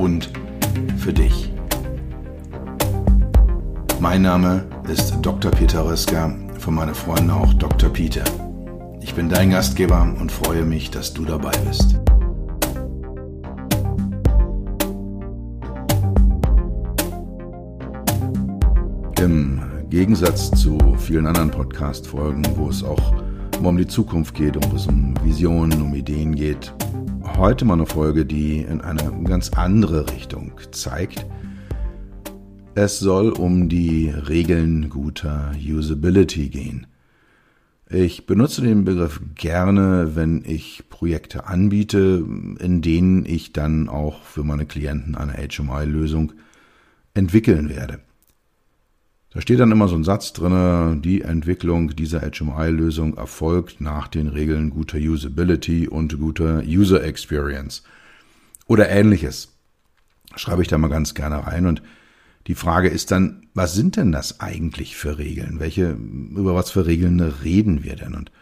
und für dich. Mein Name ist Dr. Peter Röska, von meinen Freunden auch Dr. Peter. Ich bin dein Gastgeber und freue mich, dass du dabei bist. Im Gegensatz zu vielen anderen Podcast-Folgen, wo es auch um die Zukunft geht, wo es um Visionen, um Ideen geht, heute mal eine Folge, die in eine ganz andere Richtung zeigt. Es soll um die Regeln guter Usability gehen. Ich benutze den Begriff gerne, wenn ich Projekte anbiete, in denen ich dann auch für meine Klienten eine HMI-Lösung entwickeln werde. Da steht dann immer so ein Satz drin, die Entwicklung dieser HMI-Lösung erfolgt nach den Regeln guter Usability und guter User Experience. Oder ähnliches. Schreibe ich da mal ganz gerne rein. Und die Frage ist dann, was sind denn das eigentlich für Regeln? Welche, über was für Regeln reden wir denn? Und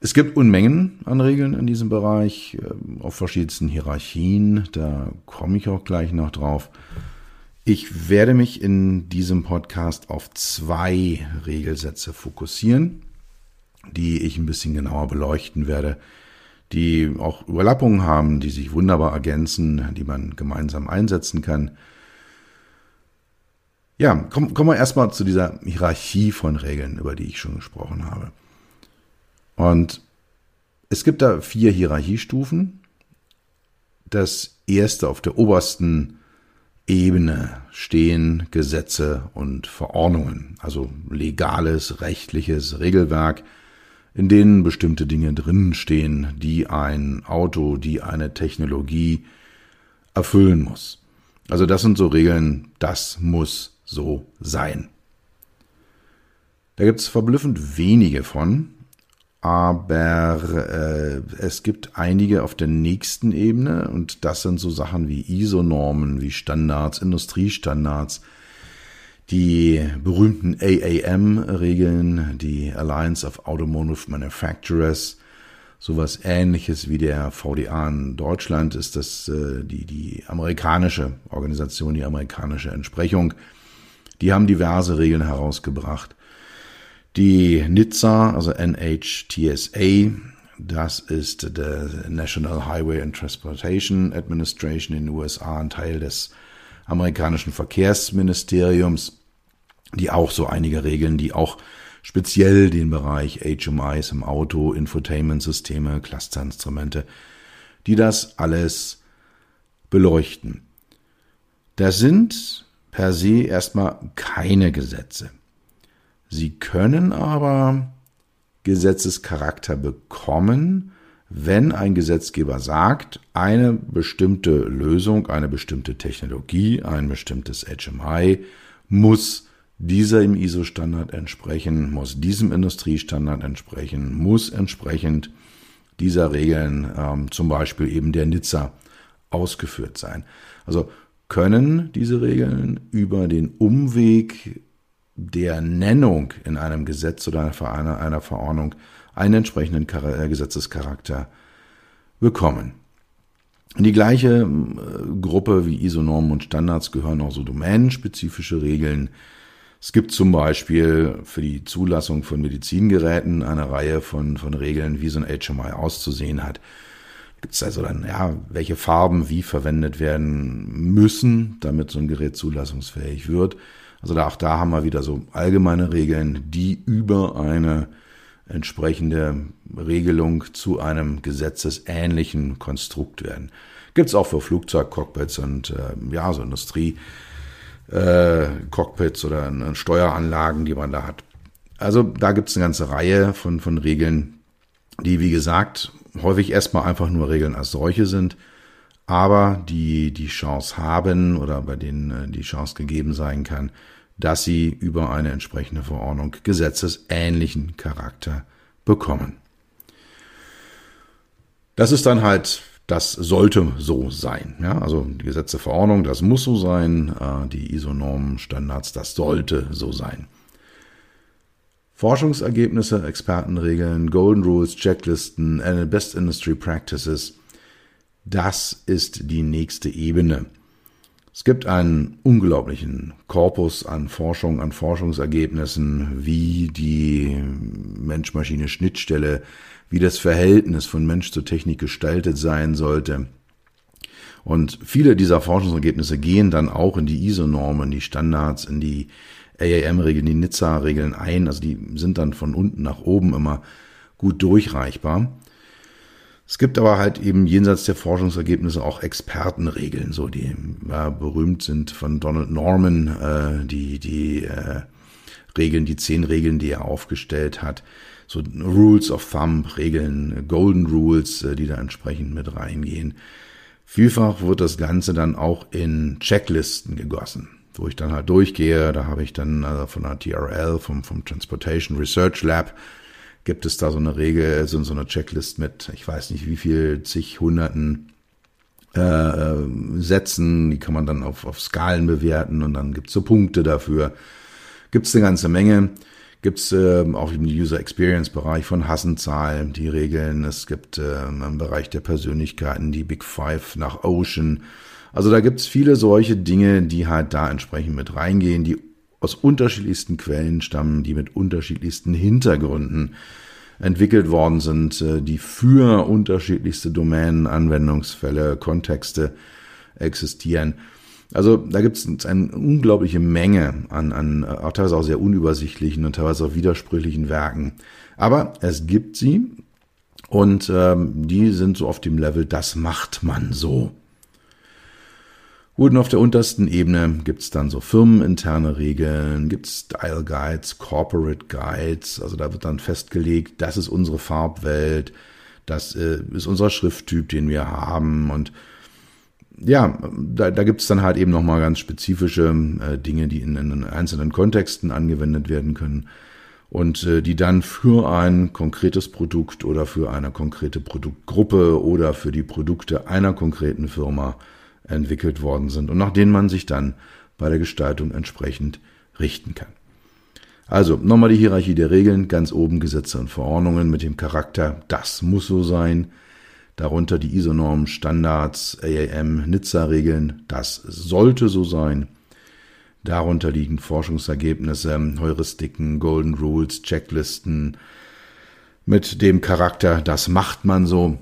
es gibt Unmengen an Regeln in diesem Bereich, äh, auf verschiedensten Hierarchien. Da komme ich auch gleich noch drauf. Ich werde mich in diesem Podcast auf zwei Regelsätze fokussieren, die ich ein bisschen genauer beleuchten werde, die auch Überlappungen haben, die sich wunderbar ergänzen, die man gemeinsam einsetzen kann. Ja, kommen, wir erstmal zu dieser Hierarchie von Regeln, über die ich schon gesprochen habe. Und es gibt da vier Hierarchiestufen. Das erste auf der obersten Ebene stehen Gesetze und Verordnungen, also legales, rechtliches Regelwerk, in denen bestimmte Dinge drinnen stehen, die ein Auto, die eine Technologie erfüllen muss. Also das sind so Regeln, das muss so sein. Da gibt es verblüffend wenige von, aber äh, es gibt einige auf der nächsten Ebene und das sind so Sachen wie ISO-Normen, wie Standards, Industriestandards, die berühmten AAM-Regeln, die Alliance of Automotive Manufacturers, sowas ähnliches wie der VDA in Deutschland ist das äh, die, die amerikanische Organisation, die amerikanische Entsprechung. Die haben diverse Regeln herausgebracht. Die NHTSA, also NHTSA, das ist der National Highway and Transportation Administration in den USA, ein Teil des amerikanischen Verkehrsministeriums, die auch so einige Regeln, die auch speziell den Bereich HMIs im Auto, Infotainment-Systeme, Clusterinstrumente, die das alles beleuchten. Das sind per se erstmal keine Gesetze. Sie können aber Gesetzescharakter bekommen, wenn ein Gesetzgeber sagt, eine bestimmte Lösung, eine bestimmte Technologie, ein bestimmtes HMI muss dieser im ISO-Standard entsprechen, muss diesem Industriestandard entsprechen, muss entsprechend dieser Regeln, ähm, zum Beispiel eben der Nizza, ausgeführt sein. Also können diese Regeln über den Umweg der Nennung in einem Gesetz oder einer, Verordnung einen entsprechenden äh, Gesetzescharakter bekommen. In die gleiche äh, Gruppe wie ISO-Normen und Standards gehören auch so domänenspezifische Regeln. Es gibt zum Beispiel für die Zulassung von Medizingeräten eine Reihe von, von Regeln, wie so ein HMI auszusehen hat. Gibt es also dann, ja, welche Farben wie verwendet werden müssen, damit so ein Gerät zulassungsfähig wird. Also da, auch da haben wir wieder so allgemeine Regeln, die über eine entsprechende Regelung zu einem gesetzesähnlichen Konstrukt werden. Gibt es auch für Flugzeugcockpits und äh, ja, so Industrie äh, oder äh, Steueranlagen, die man da hat. Also da gibt es eine ganze Reihe von, von Regeln, die, wie gesagt, häufig erstmal einfach nur Regeln als solche sind, aber die die Chance haben oder bei denen äh, die Chance gegeben sein kann, dass sie über eine entsprechende Verordnung gesetzesähnlichen Charakter bekommen. Das ist dann halt, das sollte so sein. Ja, also die Gesetze, Verordnung, das muss so sein. Äh, die ISO-Normen, Standards, das sollte so sein. Forschungsergebnisse, Expertenregeln, Golden Rules, Checklisten, Best Industry Practices, das ist die nächste Ebene. Es gibt einen unglaublichen Korpus an Forschung, an Forschungsergebnissen, wie die Mensch-Maschine-Schnittstelle, wie das Verhältnis von Mensch zu Technik gestaltet sein sollte. Und viele dieser Forschungsergebnisse gehen dann auch in die ISO-Normen, die Standards, in die AAM-Regeln, die Nizza-Regeln ein. Also die sind dann von unten nach oben immer gut durchreichbar. Es gibt aber halt eben jenseits der Forschungsergebnisse auch Expertenregeln, so die ja, berühmt sind von Donald Norman, äh, die die äh, Regeln, die zehn Regeln, die er aufgestellt hat, so Rules of Thumb, Regeln, Golden Rules, äh, die da entsprechend mit reingehen. Vielfach wird das Ganze dann auch in Checklisten gegossen, wo ich dann halt durchgehe. Da habe ich dann also von der TRL, vom, vom Transportation Research Lab, gibt es da so eine Regel, so, so eine Checklist mit, ich weiß nicht wie viel, zig Hunderten äh, äh, Sätzen, die kann man dann auf, auf Skalen bewerten und dann gibt es so Punkte dafür. Gibt es eine ganze Menge. Gibt es äh, auch im User Experience Bereich von Hassenzahl die Regeln. Es gibt äh, im Bereich der Persönlichkeiten die Big Five nach Ocean. Also da gibt es viele solche Dinge, die halt da entsprechend mit reingehen, die aus unterschiedlichsten Quellen stammen, die mit unterschiedlichsten Hintergründen entwickelt worden sind, äh, die für unterschiedlichste Domänen, Anwendungsfälle, Kontexte existieren. Also da gibt es eine unglaubliche Menge an, an auch teilweise auch sehr unübersichtlichen und teilweise auch widersprüchlichen Werken. Aber es gibt sie und ähm, die sind so auf dem Level, das macht man so. Und auf der untersten Ebene gibt's dann so firmeninterne Regeln, gibt's Style Guides, Corporate Guides, also da wird dann festgelegt, das ist unsere Farbwelt, das äh, ist unser Schrifttyp, den wir haben. Und ja, da, da gibt dann halt eben nochmal ganz spezifische äh, Dinge, die in, in einzelnen Kontexten angewendet werden können und äh, die dann für ein konkretes Produkt oder für eine konkrete Produktgruppe oder für die Produkte einer konkreten Firma entwickelt worden sind und nach denen man sich dann bei der Gestaltung entsprechend richten kann. Also nochmal die Hierarchie der Regeln, ganz oben Gesetze und Verordnungen mit dem Charakter, das muss so sein. Darunter die ISO-Normen, Standards, AAM, Nizza-Regeln, das sollte so sein. Darunter liegen Forschungsergebnisse, Heuristiken, Golden Rules, Checklisten mit dem Charakter, das macht man so.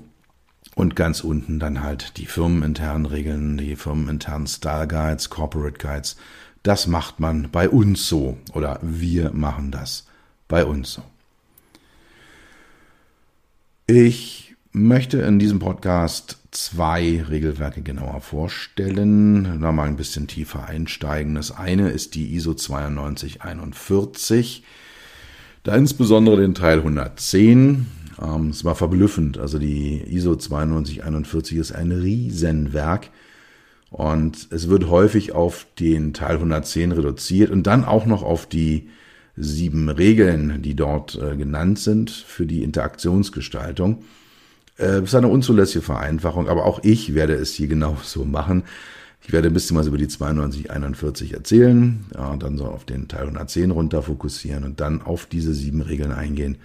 Und ganz unten dann halt die firmeninternen Regeln, die firmeninternen Style Guides, Corporate Guides. Das macht man bei uns so oder wir machen das bei uns so. Ich möchte in diesem Podcast zwei Regelwerke genauer vorstellen, da mal ein bisschen tiefer einsteigen. Das eine ist die ISO 9241, da insbesondere den Teil 110, ähm, es war verblüffend. Also die ISO 9241 ist ein Riesenwerk. Und es wird häufig auf den Teil 110 reduziert und dann auch noch auf die sieben Regeln, die dort äh, genannt sind für die Interaktionsgestaltung. Äh, ist eine unzulässige Vereinfachung, aber auch ich werde es hier genau so machen. Ich werde ein bisschen was über die 9241 erzählen, ja, dann so auf den Teil 110 runter fokussieren und dann auf diese sieben Regeln eingehen,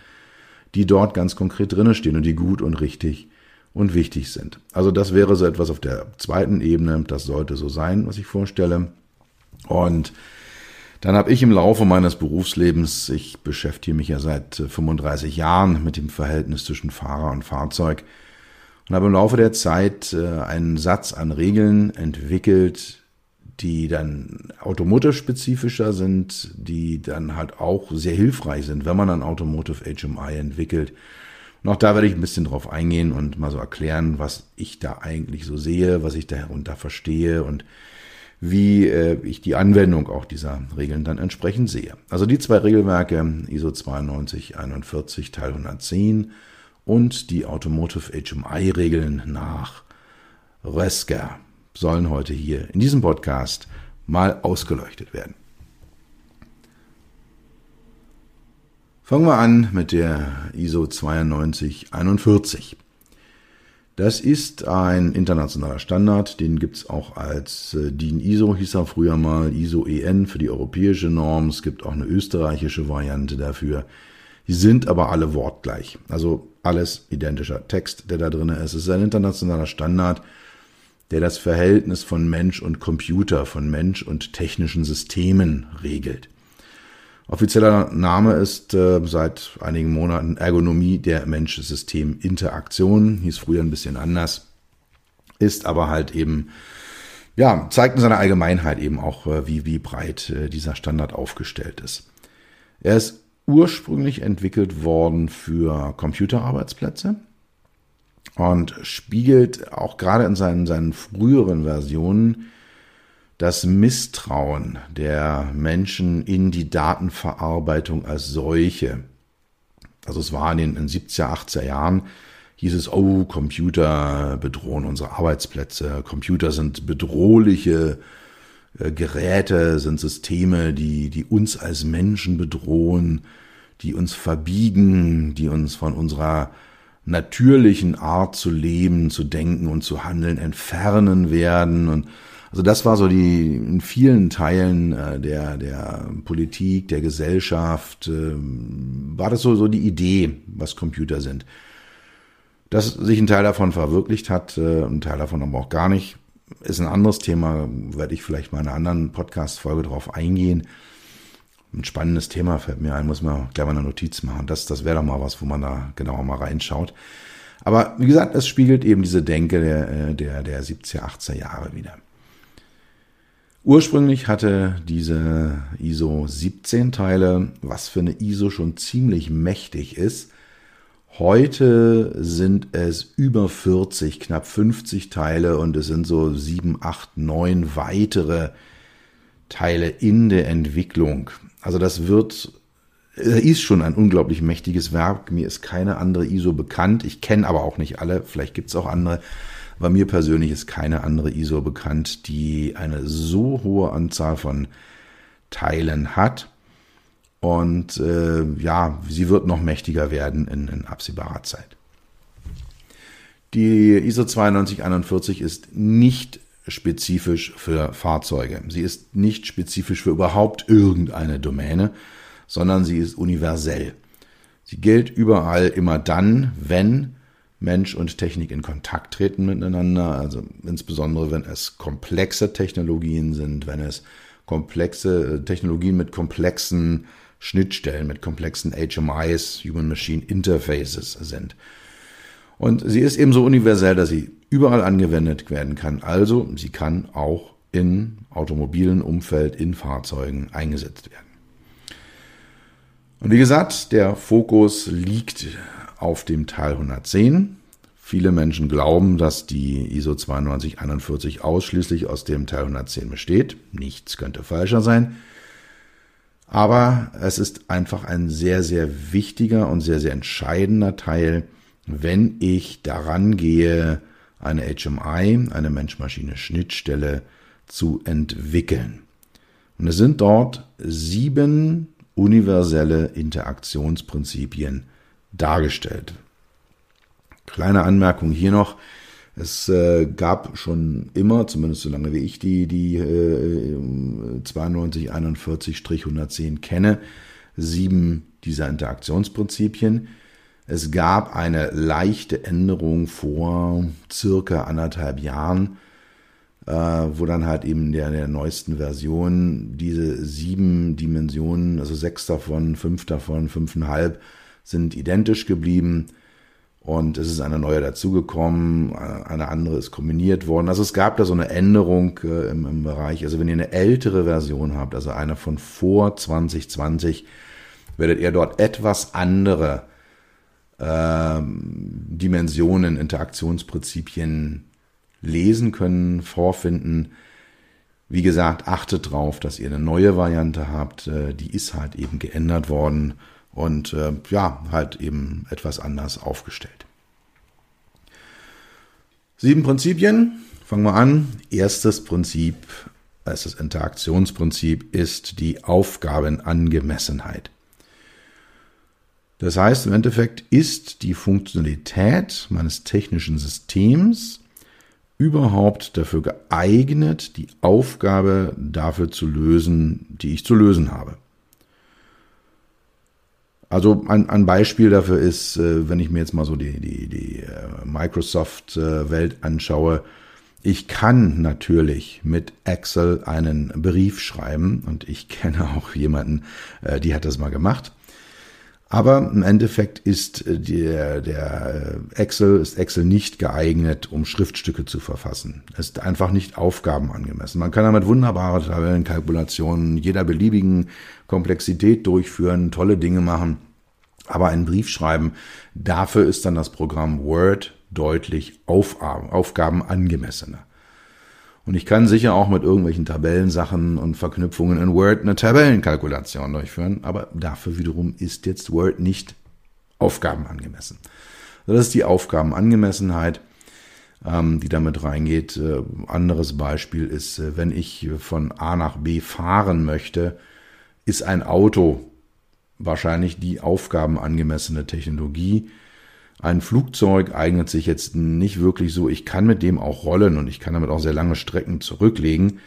die dort ganz konkret drinnen stehen und die gut und richtig und wichtig sind. Also das wäre so etwas auf der zweiten Ebene. Das sollte so sein, was ich vorstelle. Und dann habe ich im Laufe meines Berufslebens, ich beschäftige mich ja seit 35 Jahren mit dem Verhältnis zwischen Fahrer und Fahrzeug und habe im Laufe der Zeit äh, einen Satz an Regeln entwickelt, die dann automotive-spezifischer sind, die dann halt auch sehr hilfreich sind, wenn man ein Automotive HMI entwickelt. Und auch da werde ich ein bisschen drauf eingehen und mal so erklären, was ich da eigentlich so sehe, was ich darunter verstehe und wie äh, ich die Anwendung auch dieser Regeln dann entsprechend sehe. Also die zwei Regelwerke, ISO 9241 Teil 110 und die Automotive HMI Regeln nach Rösker sollen heute hier in diesem Podcast mal ausgeleuchtet werden. Fangen wir an mit der ISO 9241. Das ist ein internationaler Standard, den gibt es auch als äh, DIN ISO, hieß er früher mal, ISO EN für die europäische Norm. Es gibt auch eine österreichische Variante dafür. Die sind aber alle wortgleich. Also alles identischer Text, der da drin ist. Es ist ein internationaler Standard, der das Verhältnis von Mensch und Computer, von Mensch und technischen Systemen regelt. Offizieller Name ist äh, seit einigen Monaten Ergonomie der Mensch-System-Interaktion, hieß früher ein bisschen anders, ist aber halt eben, ja, zeigt in seiner Allgemeinheit eben auch, äh, wie, wie breit äh, dieser Standard aufgestellt ist. Er ist ursprünglich entwickelt worden für Computerarbeitsplätze und spiegelt auch gerade in seinen, seinen früheren Versionen das Misstrauen der Menschen in die Datenverarbeitung als solche. Also es war in den 70er, 80er Jahren, hieß es, oh, Computer bedrohen unsere Arbeitsplätze, Computer sind bedrohliche äh, Geräte, sind Systeme, die, die uns als Menschen bedrohen, die uns verbiegen, die uns von unserer natürlichen Art zu leben, zu denken und zu handeln entfernen werden und also das war so die in vielen Teilen äh, der der Politik, der Gesellschaft äh, war das so so die Idee, was Computer sind. Dass sich ein Teil davon verwirklicht hat, äh, ein Teil davon aber auch gar nicht, ist ein anderes Thema. Werde ich vielleicht mal in einer anderen Podcast-Folge drauf eingehen. Ein spannendes Thema fällt mir ein, muss man gleich mal eine Notiz machen. Das, das wäre doch mal was, wo man da genauer mal reinschaut. Aber wie gesagt, es spiegelt eben diese Denke der, äh, der, der 70er, 80er Jahre wieder. Ursprünglich hatte diese ISO 17 Teile, was für eine ISO schon ziemlich mächtig ist. Heute sind es über 40, knapp 50 Teile und es sind so 7, 8, 9 weitere Teile in der Entwicklung. Also das wird, ist schon ein unglaublich mächtiges Werk. Mir ist keine andere ISO bekannt. Ich kenne aber auch nicht alle. Vielleicht gibt es auch andere. Bei mir persönlich ist keine andere ISO bekannt, die eine so hohe Anzahl von Teilen hat. Und äh, ja, sie wird noch mächtiger werden in, in absehbarer Zeit. Die ISO 9241 ist nicht spezifisch für Fahrzeuge. Sie ist nicht spezifisch für überhaupt irgendeine Domäne, sondern sie ist universell. Sie gilt überall immer dann, wenn Mensch und Technik in Kontakt treten miteinander, also insbesondere wenn es komplexe Technologien sind, wenn es komplexe äh, Technologien mit komplexen Schnittstellen, mit komplexen HMIs, Human Machine Interfaces sind. Und sie ist ebenso universell, dass sie überall angewendet werden kann. Also sie kann auch in automobilen Umfeld, in Fahrzeugen eingesetzt werden. Und wie gesagt, der Fokus liegt auf dem Teil 110. Viele Menschen glauben, dass die ISO 9241 ausschließlich aus dem Teil 110 besteht. Nichts könnte falscher sein. Aber es ist einfach ein sehr, sehr wichtiger und sehr, sehr entscheidender Teil, wenn ich daran gehe, eine HMI, eine Mensch-Maschine-Schnittstelle zu entwickeln. Und es sind dort sieben universelle Interaktionsprinzipien dargestellt. Kleine Anmerkung hier noch. Es äh, gab schon immer, zumindest so lange wie ich die, die äh, 9241-110 kenne, sieben dieser Interaktionsprinzipien. Es gab eine leichte Änderung vor circa anderthalb Jahren, äh, wo dann halt eben der, der neuesten Version diese sieben Dimensionen, also sechs davon, fünf davon, fünfeinhalb, sind identisch geblieben und es ist eine neue dazugekommen, eine andere ist kombiniert worden. Also es gab da so eine Änderung äh, im, im, Bereich. Also wenn ihr eine ältere Version habt, also eine von vor 2020, werdet ihr dort etwas andere äh, Dimensionen, Interaktionsprinzipien lesen können, vorfinden. Wie gesagt, achtet drauf, dass ihr eine neue Variante habt. Äh, die ist halt eben geändert worden und äh, ja, halt eben etwas anders aufgestellt. Sieben Prinzipien. Fangen wir an. Erstes Prinzip, erstes Interaktionsprinzip ist die Aufgabenangemessenheit. Das heißt, im Endeffekt ist die Funktionalität meines technischen Systems überhaupt dafür geeignet, die Aufgabe dafür zu lösen, die ich zu lösen habe. Also ein, ein Beispiel dafür ist, äh, wenn ich mir jetzt mal so die, die, die äh, Microsoft-Welt anschaue, ich kann natürlich mit Excel einen Brief schreiben und ich kenne auch jemanden, äh, die hat das mal gemacht. Aber im Endeffekt ist der, der Excel, ist Excel nicht geeignet, um Schriftstücke zu verfassen. Es ist einfach nicht aufgabenangemessen. Man kann damit wunderbare Tabellenkalkulationen jeder beliebigen Komplexität durchführen, tolle Dinge machen. Aber einen Brief schreiben, dafür ist dann das Programm Word deutlich auf, aufgabenangemessener. Und ich kann sicher auch mit irgendwelchen Tabellensachen und Verknüpfungen in Word eine Tabellenkalkulation durchführen, aber dafür wiederum ist jetzt Word nicht aufgabenangemessen. Das ist die Aufgabenangemessenheit, ähm, die damit reingeht. Äh, anderes Beispiel ist, äh, wenn ich von A nach B fahren möchte, ist ein Auto wahrscheinlich die aufgabenangemessene Technologie. Ein Flugzeug eignet sich jetzt nicht wirklich so. Ich kann mit dem auch rollen und ich kann damit auch sehr lange Strecken zurücklegen.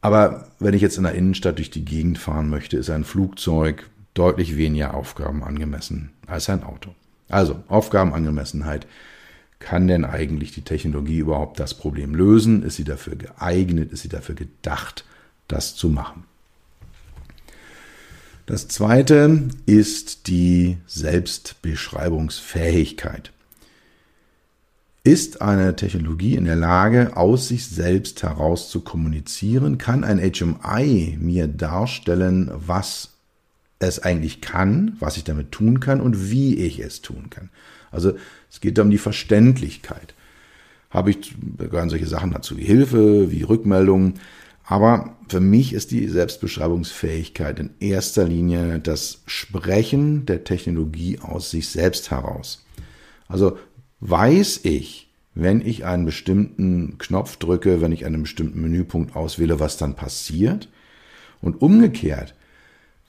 Aber wenn ich jetzt in der Innenstadt durch die Gegend fahren möchte, ist ein Flugzeug deutlich weniger aufgabenangemessen als ein Auto. Also Aufgabenangemessenheit. Kann denn eigentlich die Technologie überhaupt das Problem lösen? Ist sie dafür geeignet? Ist sie dafür gedacht, das zu machen? Das zweite ist die Selbstbeschreibungsfähigkeit. Ist eine Technologie in der Lage, aus sich selbst heraus zu kommunizieren? Kann ein HMI mir darstellen, was es eigentlich kann, was ich damit tun kann und wie ich es tun kann? Also es geht um die Verständlichkeit. Habe ich, gehören solche Sachen dazu wie Hilfe, wie Rückmeldungen. Aber für mich ist die Selbstbeschreibungsfähigkeit in erster Linie das Sprechen der Technologie aus sich selbst heraus. Also weiß ich, wenn ich einen bestimmten Knopf drücke, wenn ich einen bestimmten Menüpunkt auswähle, was dann passiert? Und umgekehrt,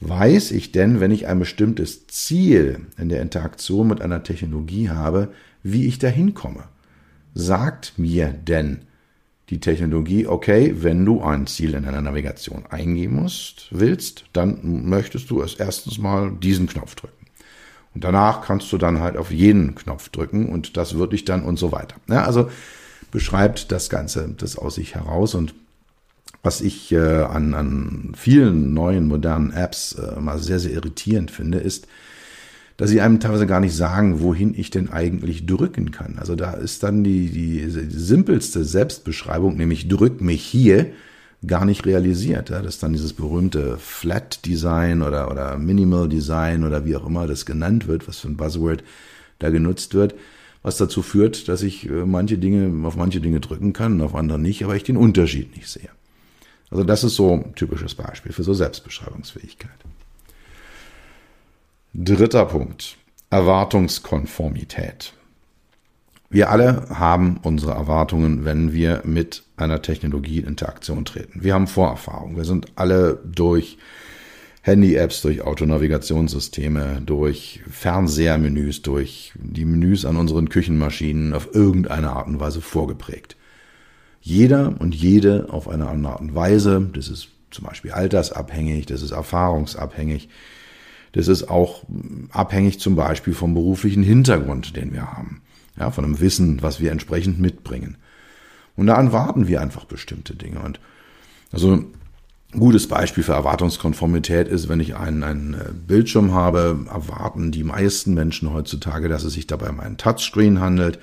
weiß ich denn, wenn ich ein bestimmtes Ziel in der Interaktion mit einer Technologie habe, wie ich dahin komme? Sagt mir denn die Technologie, okay, wenn du ein Ziel in einer Navigation eingeben musst, willst, dann möchtest du es erstens mal diesen Knopf drücken. Und danach kannst du dann halt auf jeden Knopf drücken und das wird dich dann und so weiter. Ja, also beschreibt das Ganze das aus sich heraus und was ich äh, an, an vielen neuen modernen Apps äh, mal sehr, sehr irritierend finde, ist, dass sie einem teilweise gar nicht sagen, wohin ich denn eigentlich drücken kann. Also da ist dann die, die, die simpelste Selbstbeschreibung, nämlich drück mich hier, gar nicht realisiert. Ja, das ist dann dieses berühmte Flat Design oder, oder Minimal Design oder wie auch immer das genannt wird, was für ein Buzzword da genutzt wird, was dazu führt, dass ich äh, manche Dinge, auf manche Dinge drücken kann und auf andere nicht, aber ich den Unterschied nicht sehe. Also das ist so ein typisches Beispiel für so Selbstbeschreibungsfähigkeit. Dritter Punkt. Erwartungskonformität. Wir alle haben unsere Erwartungen, wenn wir mit einer Technologie in Interaktion treten. Wir haben Vorerfahrung. Wir sind alle durch Handy-Apps, durch Autonavigationssysteme, durch Fernsehermenüs, durch die Menüs an unseren Küchenmaschinen auf irgendeine Art und Weise vorgeprägt. Jeder und jede auf eine andere Art und Weise. Das ist zum Beispiel altersabhängig, das ist erfahrungsabhängig. Das ist auch abhängig zum Beispiel vom beruflichen Hintergrund, den wir haben. Ja, von dem Wissen, was wir entsprechend mitbringen. Und da erwarten wir einfach bestimmte Dinge. Und also ein gutes Beispiel für Erwartungskonformität ist, wenn ich einen, einen äh, Bildschirm habe, erwarten die meisten Menschen heutzutage, dass es sich dabei um einen Touchscreen handelt.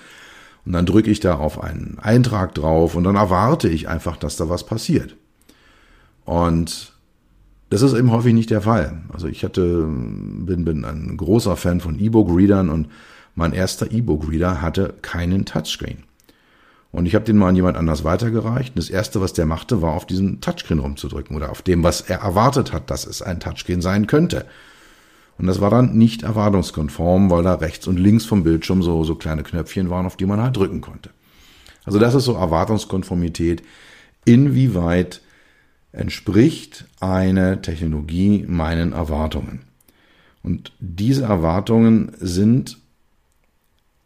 Und dann drücke ich da auf einen Eintrag drauf und dann erwarte ich einfach, dass da was passiert. Und das ist eben häufig nicht der Fall. Also ich hatte, bin, bin ein großer Fan von E-Book-Readern und mein erster E-Book-Reader hatte keinen Touchscreen. Und ich habe den mal an jemand anders weitergereicht. Und das erste, was der machte, war auf diesem Touchscreen rumzudrücken oder auf dem, was er erwartet hat, dass es ein Touchscreen sein könnte. Und das war dann nicht erwartungskonform, weil da rechts und links vom Bildschirm so, so kleine Knöpfchen waren, auf die man halt drücken konnte. Also das ist so Erwartungskonformität. Inwieweit entspricht eine Technologie meinen Erwartungen? Und diese Erwartungen sind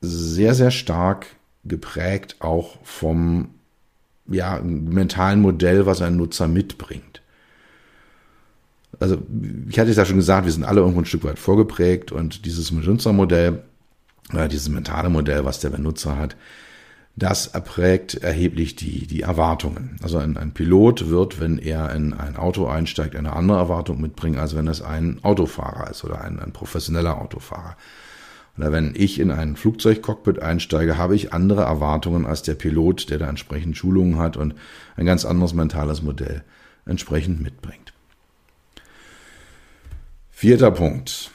sehr, sehr stark geprägt auch vom ja, mentalen Modell, was ein Nutzer mitbringt. Also, ich hatte es ja schon gesagt, wir sind alle irgendwo ein Stück weit vorgeprägt und dieses Benutzermodell, äh, dieses mentale Modell, was der Benutzer hat, das erprägt erheblich die, die Erwartungen. Also ein, ein Pilot wird, wenn er in ein Auto einsteigt, eine andere Erwartung mitbringen, als wenn es ein Autofahrer ist oder ein, ein professioneller Autofahrer. Oder wenn ich in ein Flugzeugcockpit einsteige, habe ich andere Erwartungen als der Pilot, der da entsprechend Schulungen hat und ein ganz anderes mentales Modell entsprechend mitbringt. Vierter Punkt.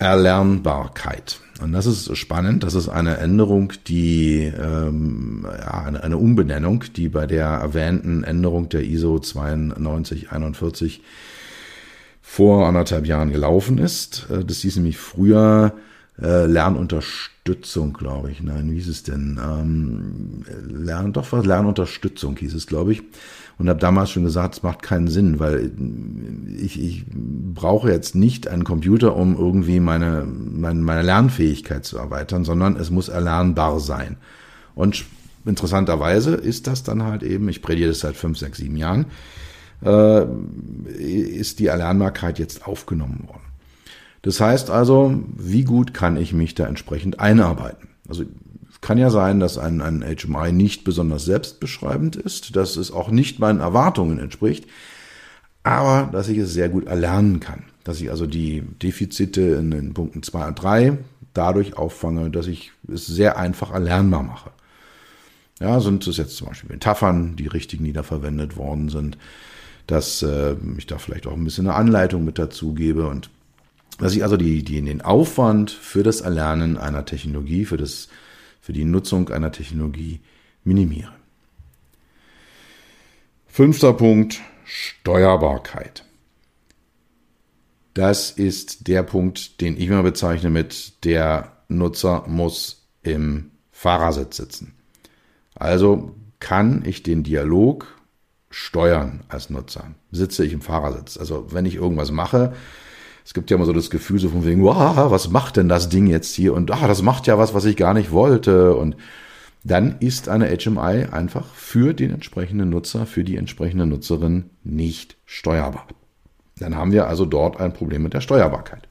Erlernbarkeit. Und das ist spannend. Das ist eine Änderung, die ähm, ja, eine, eine Umbenennung, die bei der erwähnten Änderung der ISO 9241 vor anderthalb Jahren gelaufen ist. Äh, das hieß nämlich früher äh, Lernunterstützung, glaube ich. Nein, wie hieß es denn? Ähm, Lern, doch was Lernunterstützung hieß es, glaube ich und habe damals schon gesagt, es macht keinen Sinn, weil ich, ich brauche jetzt nicht einen Computer, um irgendwie meine, meine, meine Lernfähigkeit zu erweitern, sondern es muss erlernbar sein. Und interessanterweise ist das dann halt eben, ich predige das seit fünf, sechs, sieben Jahren, äh, ist die Erlernbarkeit jetzt aufgenommen worden. Das heißt also, wie gut kann ich mich da entsprechend einarbeiten? Also kann ja sein, dass ein, ein HMI nicht besonders selbstbeschreibend ist, dass es auch nicht meinen Erwartungen entspricht, aber dass ich es sehr gut erlernen kann. Dass ich also die Defizite in den Punkten 2 und 3 dadurch auffange, dass ich es sehr einfach erlernbar mache. Ja, sind es jetzt zum Beispiel Metaphern, die richtig niederverwendet worden sind, dass äh, ich da vielleicht auch ein bisschen eine Anleitung mit dazu gebe und dass ich also die, die, den Aufwand für das Erlernen einer Technologie, für das für die Nutzung einer Technologie minimiere. Fünfter Punkt, Steuerbarkeit. Das ist der Punkt, den ich mal bezeichne mit der Nutzer muss im Fahrersitz sitzen. Also kann ich den Dialog steuern als Nutzer. Sitze ich im Fahrersitz. Also wenn ich irgendwas mache, es gibt ja immer so das Gefühl so von wegen, wow, was macht denn das Ding jetzt hier? Und ah, das macht ja was, was ich gar nicht wollte. Und dann ist eine HMI einfach für den entsprechenden Nutzer, für die entsprechende Nutzerin nicht steuerbar. Dann haben wir also dort ein Problem mit der Steuerbarkeit.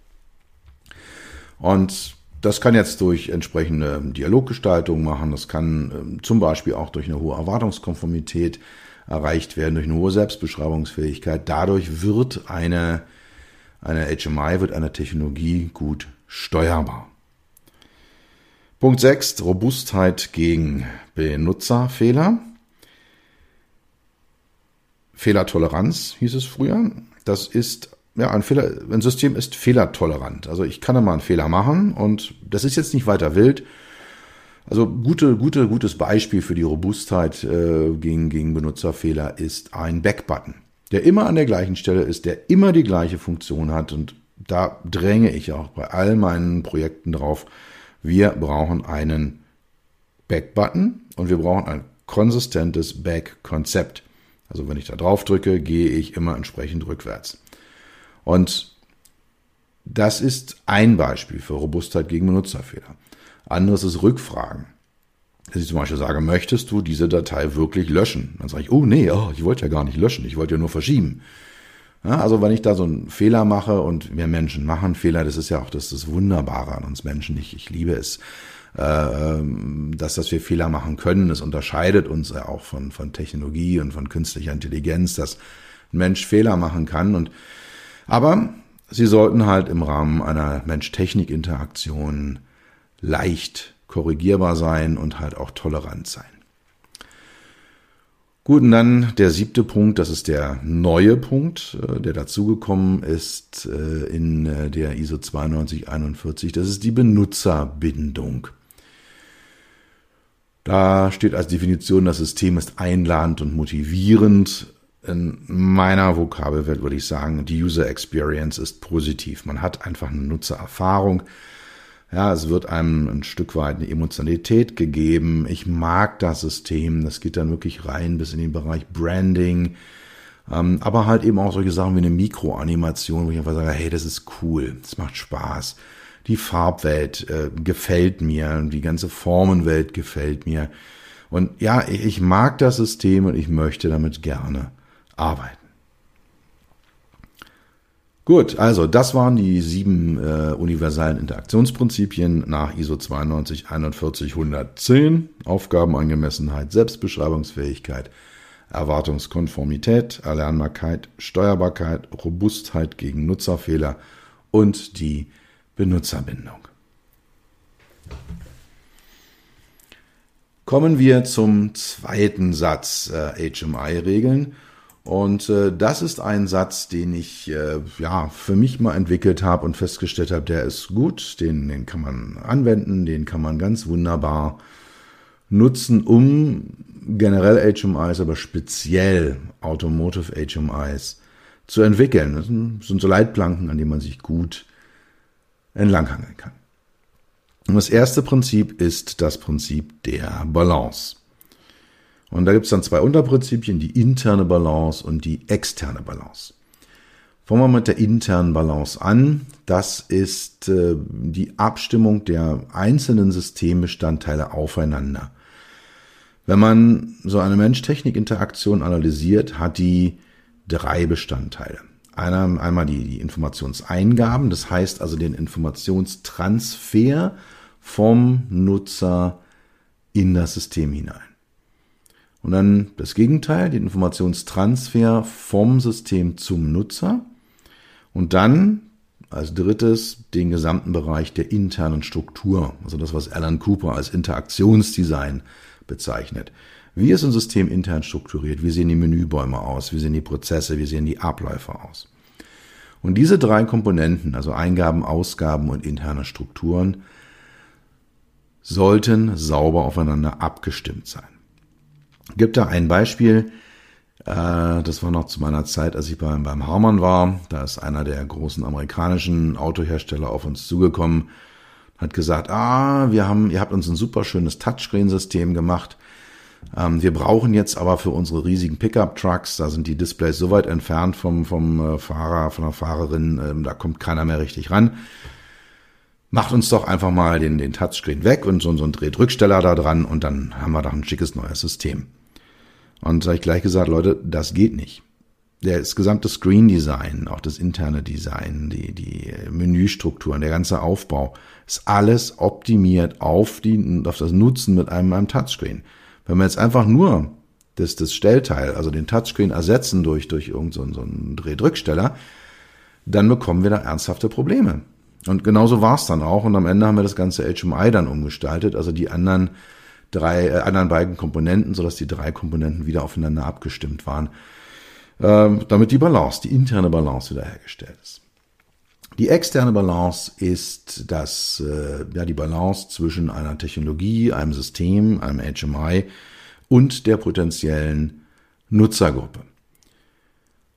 Und das kann jetzt durch entsprechende Dialoggestaltung machen. Das kann ähm, zum Beispiel auch durch eine hohe Erwartungskonformität erreicht werden, durch eine hohe Selbstbeschreibungsfähigkeit. Dadurch wird eine eine HMI wird eine Technologie gut steuerbar. Punkt 6. Robustheit gegen Benutzerfehler. Fehlertoleranz hieß es früher. Das ist ja, ein Fehler, ein System ist fehlertolerant. Also ich kann mal einen Fehler machen und das ist jetzt nicht weiter wild. Also gute, gute, gutes Beispiel für die Robustheit äh, gegen, gegen Benutzerfehler ist ein Backbutton der immer an der gleichen Stelle ist, der immer die gleiche Funktion hat. Und da dränge ich auch bei all meinen Projekten drauf. Wir brauchen einen Back-Button und wir brauchen ein konsistentes Back-Konzept. Also wenn ich da drauf drücke, gehe ich immer entsprechend rückwärts. Und das ist ein Beispiel für Robustheit gegen Benutzerfehler. Anderes ist Rückfragen dass ich zum Beispiel sage, möchtest du diese Datei wirklich löschen? Dann sage ich, oh nee, oh, ich wollte ja gar nicht löschen, ich wollte ja nur verschieben. Ja, also wenn ich da so einen Fehler mache und wir Menschen machen Fehler, das ist ja auch das, das Wunderbare an uns Menschen. Ich, ich liebe es, äh, ähm, dass, dass wir Fehler machen können. Es unterscheidet uns ja auch von, von Technologie und von künstlicher Intelligenz, dass ein Mensch Fehler machen kann. Und aber sie sollten halt im Rahmen einer Mensch-Technik-Interaktion leicht korrigierbar sein und halt auch tolerant sein. Gut, und dann der siebte Punkt, das ist der neue Punkt, äh, der dazugekommen ist äh, in äh, der ISO 9241, das ist die Benutzerbindung. Da steht als Definition, das System ist einladend und motivierend. In meiner Vokabelwelt würde ich sagen, die User Experience ist positiv. Man hat einfach eine Nutzererfahrung Ja, es wird einem ein Stück weit eine Emotionalität gegeben. Ich mag das System. Das geht dann wirklich rein bis in den Bereich Branding. Ähm, aber halt eben auch solche Sachen wie eine Mikroanimation, wo ich einfach sage, hey, das ist cool. Das macht Spaß. Die Farbwelt äh, gefällt mir. Die ganze Formenwelt gefällt mir. Und ja, ich mag das System und ich möchte damit gerne arbeiten. Gut, also das waren die sieben äh, universalen Interaktionsprinzipien nach ISO 9241110. Aufgabenangemessenheit, Selbstbeschreibungsfähigkeit, Erwartungskonformität, Erlernbarkeit, Steuerbarkeit, Robustheit gegen Nutzerfehler und die Benutzerbindung. Kommen wir zum zweiten Satz äh, HMI-Regeln. Und äh, das ist ein Satz, den ich äh, ja für mich mal entwickelt habe und festgestellt habe, der ist gut, den, den kann man anwenden, den kann man ganz wunderbar nutzen, um generell HMIs, aber speziell Automotive HMIs zu entwickeln. Das sind so Leitplanken, an denen man sich gut entlanghangeln kann. Und das erste Prinzip ist das Prinzip der Balance. Und da gibt es dann zwei Unterprinzipien, die interne Balance und die externe Balance. Fangen wir mit der internen Balance an. Das ist äh, die Abstimmung der einzelnen Systembestandteile aufeinander. Wenn man so eine Mensch-Technik-Interaktion analysiert, hat die drei Bestandteile. Einer, einmal die, die Informationseingaben, das heißt also den Informationstransfer vom Nutzer in das System hinein. Und dann das Gegenteil, den Informationstransfer vom System zum Nutzer. Und dann als drittes den gesamten Bereich der internen Struktur, also das, was Alan Cooper als Interaktionsdesign bezeichnet. Wie ist ein System intern strukturiert? Wie sehen die Menübäume aus? Wie sehen die Prozesse? Wie sehen die Abläufe aus? Und diese drei Komponenten, also Eingaben, Ausgaben und interne Strukturen, sollten sauber aufeinander abgestimmt sein gibt da ein Beispiel, äh, das war noch zu meiner Zeit, als ich beim, beim Harman war. Da ist einer der großen amerikanischen Autohersteller auf uns zugekommen, hat gesagt, ah, wir haben, ihr habt uns ein super schönes Touchscreen-System gemacht. Ähm, wir brauchen jetzt aber für unsere riesigen Pickup-Trucks, da sind die Displays so weit entfernt vom, vom äh, Fahrer, von der Fahrerin, ähm, da kommt keiner mehr richtig ran. Macht uns doch einfach mal den, den Touchscreen weg und so, so ein Drehdrücksteller da dran und dann haben wir doch ein schickes neues System. Und habe ich gleich gesagt, Leute, das geht nicht. Das gesamte Screen Design, auch das interne Design, die, die Menüstrukturen, der ganze Aufbau, ist alles optimiert auf, die, auf das Nutzen mit einem, einem Touchscreen. Wenn wir jetzt einfach nur das, das Stellteil, also den Touchscreen ersetzen durch, durch irgendeinen so, so einen Drehdrücksteller, dann bekommen wir da ernsthafte Probleme. Und genauso war es dann auch. Und am Ende haben wir das ganze HMI dann umgestaltet, also die anderen drei äh, anderen beiden Komponenten, sodass die drei Komponenten wieder aufeinander abgestimmt waren, äh, damit die Balance, die interne Balance wiederhergestellt ist. Die externe Balance ist das, äh, ja, die Balance zwischen einer Technologie, einem System, einem HMI und der potenziellen Nutzergruppe.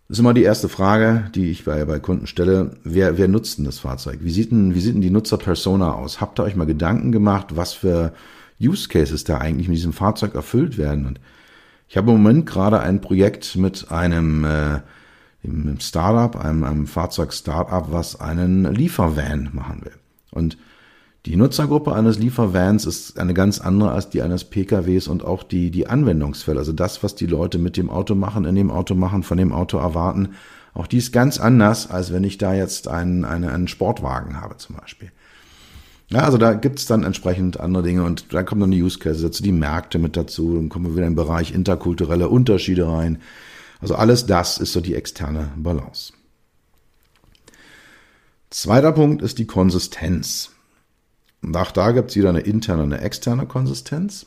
Das ist immer die erste Frage, die ich bei, bei Kunden stelle. Wer, wer nutzt denn das Fahrzeug? Wie sieht denn, wie sieht denn die Nutzerpersona aus? Habt ihr euch mal Gedanken gemacht, was für Use Cases da eigentlich mit diesem Fahrzeug erfüllt werden. Und ich habe im Moment gerade ein Projekt mit einem, äh, einem Startup, einem, einem Fahrzeug-Startup, was einen Liefervan machen will. Und die Nutzergruppe eines Liefervans ist eine ganz andere als die eines PKWs und auch die, die Anwendungsfälle. Also das, was die Leute mit dem Auto machen, in dem Auto machen, von dem Auto erwarten, auch die ist ganz anders, als wenn ich da jetzt einen, einen, einen Sportwagen habe zum Beispiel. Ja, also da gibt's dann entsprechend andere Dinge und dann kommen dann die Use Cases dazu, die Märkte mit dazu, dann kommen wir wieder im Bereich interkulturelle Unterschiede rein. Also alles das ist so die externe Balance. Zweiter Punkt ist die Konsistenz. Und auch da gibt's wieder eine interne und eine externe Konsistenz.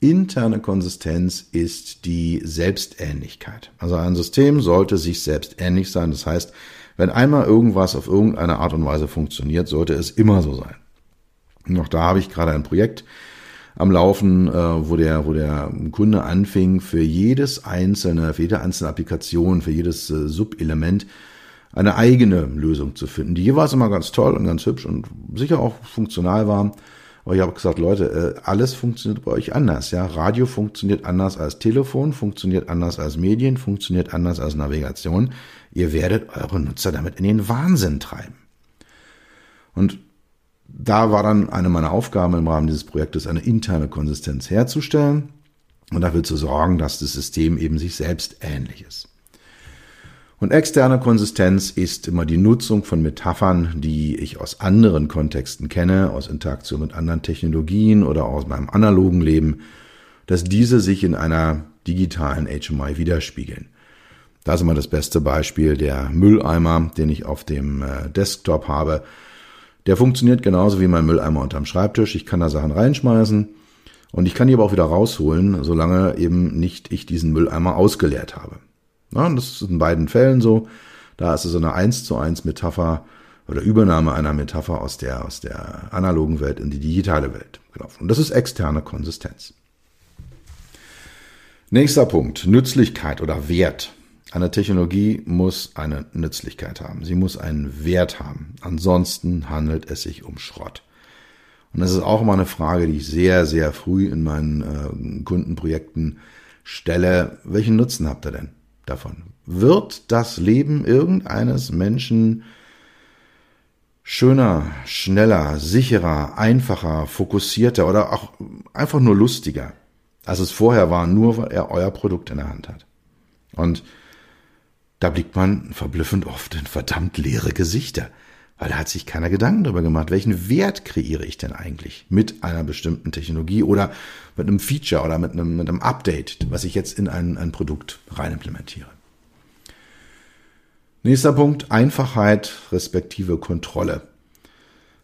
Interne Konsistenz ist die Selbstähnlichkeit. Also ein System sollte sich selbst ähnlich sein. Das heißt, wenn einmal irgendwas auf irgendeine Art und Weise funktioniert, sollte es immer so sein. Noch da habe ich gerade ein Projekt am Laufen, äh, wo der, wo der Kunde anfing, für jedes einzelne, für jede einzelne Applikation, für jedes äh, Subelement eine eigene Lösung zu finden, die jeweils immer ganz toll und ganz hübsch und sicher auch funktional war. Aber ich habe gesagt, Leute, äh, alles funktioniert bei euch anders. Ja, Radio funktioniert anders als Telefon, funktioniert anders als Medien, funktioniert anders als Navigation. Ihr werdet eure Nutzer damit in den Wahnsinn treiben. Und da war dann eine meiner Aufgaben im Rahmen dieses Projektes, eine interne Konsistenz herzustellen und dafür zu sorgen, dass das System eben sich selbst ähnlich ist. Und externe Konsistenz ist immer die Nutzung von Metaphern, die ich aus anderen Kontexten kenne, aus Interaktion mit anderen Technologien oder aus meinem analogen Leben, dass diese sich in einer digitalen HMI widerspiegeln. Da ist immer das beste Beispiel der Mülleimer, den ich auf dem äh, Desktop habe. Der funktioniert genauso wie mein Mülleimer unterm Schreibtisch. Ich kann da Sachen reinschmeißen und ich kann die aber auch wieder rausholen, solange eben nicht ich diesen Mülleimer ausgeleert habe. Ja, das ist in beiden Fällen so. Da ist es so eine eins zu eins Metapher oder Übernahme einer Metapher aus der, aus der analogen Welt in die digitale Welt gelaufen. Und das ist externe Konsistenz. Nächster Punkt, Nützlichkeit oder Wert. Eine Technologie muss eine Nützlichkeit haben. Sie muss einen Wert haben. Ansonsten handelt es sich um Schrott. Und das ist auch immer eine Frage, die ich sehr, sehr früh in meinen äh, Kundenprojekten stelle. Welchen Nutzen habt ihr denn? davon. Wird das Leben irgendeines Menschen schöner, schneller, sicherer, einfacher, fokussierter oder auch einfach nur lustiger, als es vorher war, nur weil er euer Produkt in der Hand hat. Und da blickt man verblüffend oft in verdammt leere Gesichter. Weil da hat sich keiner Gedanken darüber gemacht, welchen Wert kreiere ich denn eigentlich mit einer bestimmten Technologie oder mit einem Feature oder mit einem, mit einem Update, was ich jetzt in ein, ein Produkt rein implementiere. Nächster Punkt, Einfachheit respektive Kontrolle.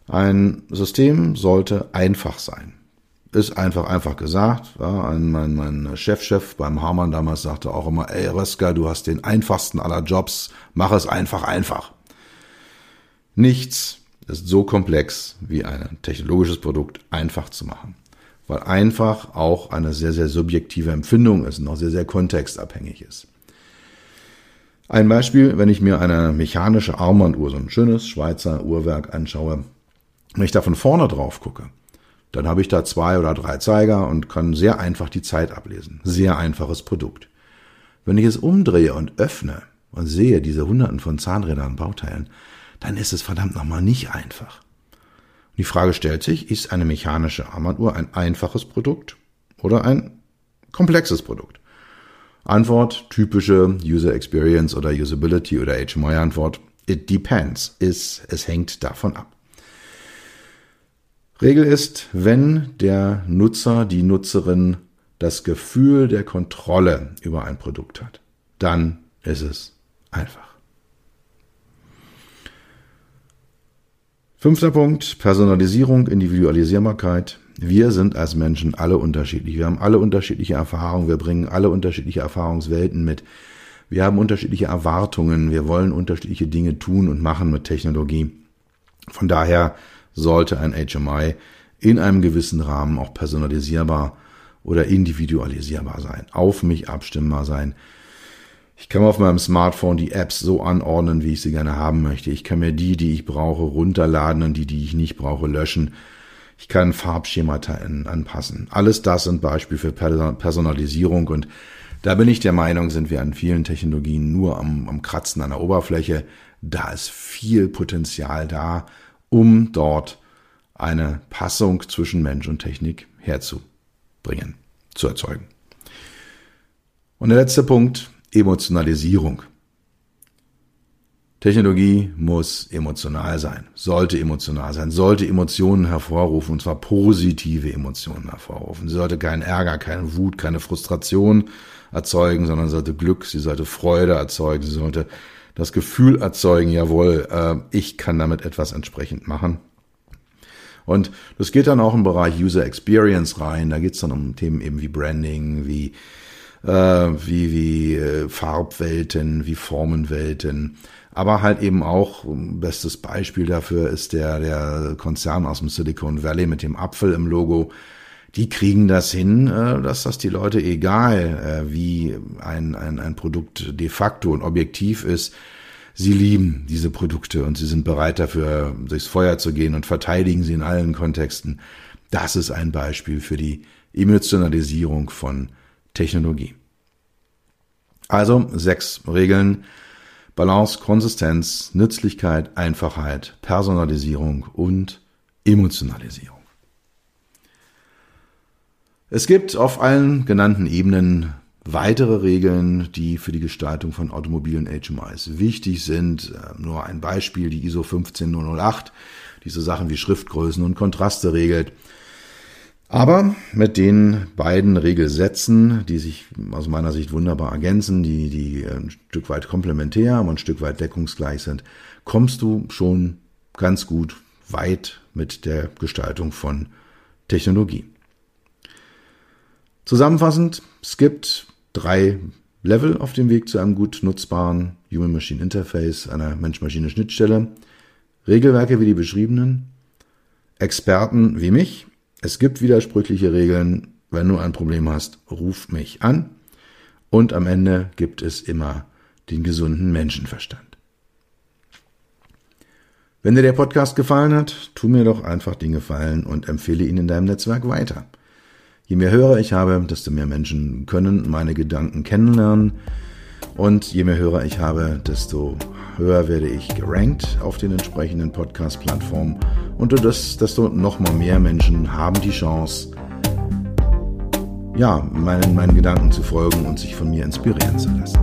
Ein System sollte einfach sein. Ist einfach, einfach gesagt. Ja, mein, mein Chefchef beim Hamann damals sagte auch immer, ey Röska, du hast den einfachsten aller Jobs, mach es einfach, einfach. Nichts ist so komplex wie ein technologisches Produkt einfach zu machen, weil einfach auch eine sehr, sehr subjektive Empfindung ist und auch sehr, sehr kontextabhängig ist. Ein Beispiel, wenn ich mir eine mechanische Armbanduhr, so ein schönes Schweizer Uhrwerk anschaue, wenn ich da von vorne drauf gucke, dann habe ich da zwei oder drei Zeiger und kann sehr einfach die Zeit ablesen. Sehr einfaches Produkt. Wenn ich es umdrehe und öffne und sehe diese hunderten von Zahnrädern und Bauteilen, dann ist es verdammt nochmal nicht einfach. Die Frage stellt sich, ist eine mechanische Armbanduhr ein einfaches Produkt oder ein komplexes Produkt? Antwort, typische User Experience oder Usability oder HMI Antwort, it depends, ist, es hängt davon ab. Regel ist, wenn der Nutzer, die Nutzerin das Gefühl der Kontrolle über ein Produkt hat, dann ist es einfach. Fünfter Punkt, Personalisierung, Individualisierbarkeit. Wir sind als Menschen alle unterschiedlich. Wir haben alle unterschiedliche Erfahrungen. Wir bringen alle unterschiedliche Erfahrungswelten mit. Wir haben unterschiedliche Erwartungen. Wir wollen unterschiedliche Dinge tun und machen mit Technologie. Von daher sollte ein HMI in einem gewissen Rahmen auch personalisierbar oder individualisierbar sein, auf mich abstimmbar sein. Ich kann auf meinem Smartphone die Apps so anordnen, wie ich sie gerne haben möchte. Ich kann mir die, die ich brauche, runterladen und die, die ich nicht brauche, löschen. Ich kann Farbschemata anpassen. Alles das sind Beispiele für Personalisierung und da bin ich der Meinung, sind wir an vielen Technologien nur am, am Kratzen an der Oberfläche. Da ist viel Potenzial da, um dort eine Passung zwischen Mensch und Technik herzubringen, zu erzeugen. Und der letzte Punkt, Emotionalisierung. Technologie muss emotional sein, sollte emotional sein, sollte Emotionen hervorrufen, und zwar positive Emotionen hervorrufen. Sie sollte keinen Ärger, keine Wut, keine Frustration erzeugen, sondern sollte Glück, sie sollte Freude erzeugen, sie sollte das Gefühl erzeugen, jawohl, äh, ich kann damit etwas entsprechend machen. Und das geht dann auch im Bereich User Experience rein. Da geht es dann um Themen eben wie Branding, wie äh, wie, wie äh, Farbwelten, wie Formenwelten. Aber halt eben auch, bestes Beispiel dafür ist der, der Konzern aus dem Silicon Valley mit dem Apfel im Logo. Die kriegen das hin, äh, dass das die Leute egal, äh, wie ein, ein, ein Produkt de facto und objektiv ist, Sie lieben diese Produkte und sie sind bereit dafür, durchs Feuer zu gehen und verteidigen sie in allen Kontexten. Das ist ein Beispiel für die Emotionalisierung von Technologie. Also sechs Regeln. Balance, Konsistenz, Nützlichkeit, Einfachheit, Personalisierung und Emotionalisierung. Es gibt auf allen genannten Ebenen weitere Regeln, die für die Gestaltung von automobilen HMIs wichtig sind. Äh, nur ein Beispiel, die ISO 15008, diese Sachen wie Schriftgrößen und Kontraste regelt. Aber mit den beiden Regelsätzen, die sich aus meiner Sicht wunderbar ergänzen, die, die ein Stück weit komplementär, aber ein Stück weit deckungsgleich sind, kommst du schon ganz gut weit mit der Gestaltung von Technologie. Zusammenfassend, es gibt drei Level auf dem Weg zu einem gut nutzbaren Human-Machine Interface, einer Mensch-Maschine-Schnittstelle. Regelwerke wie die beschriebenen, Experten wie mich. Es gibt widersprüchliche Regeln. Wenn du ein Problem hast, ruf mich an. Und am Ende gibt es immer den gesunden Menschenverstand. Wenn dir der Podcast gefallen hat, tu mir doch einfach den Gefallen und empfehle ihn in deinem Netzwerk weiter. Je mehr Hörer ich habe, desto mehr Menschen können meine Gedanken kennenlernen. Und je mehr Hörer ich habe, desto höher werde ich gerankt auf den entsprechenden Podcast-Plattformen. Und desto noch mal mehr Menschen haben die Chance, ja, meinen, meinen Gedanken zu folgen und sich von mir inspirieren zu lassen.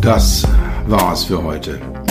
Das war's für heute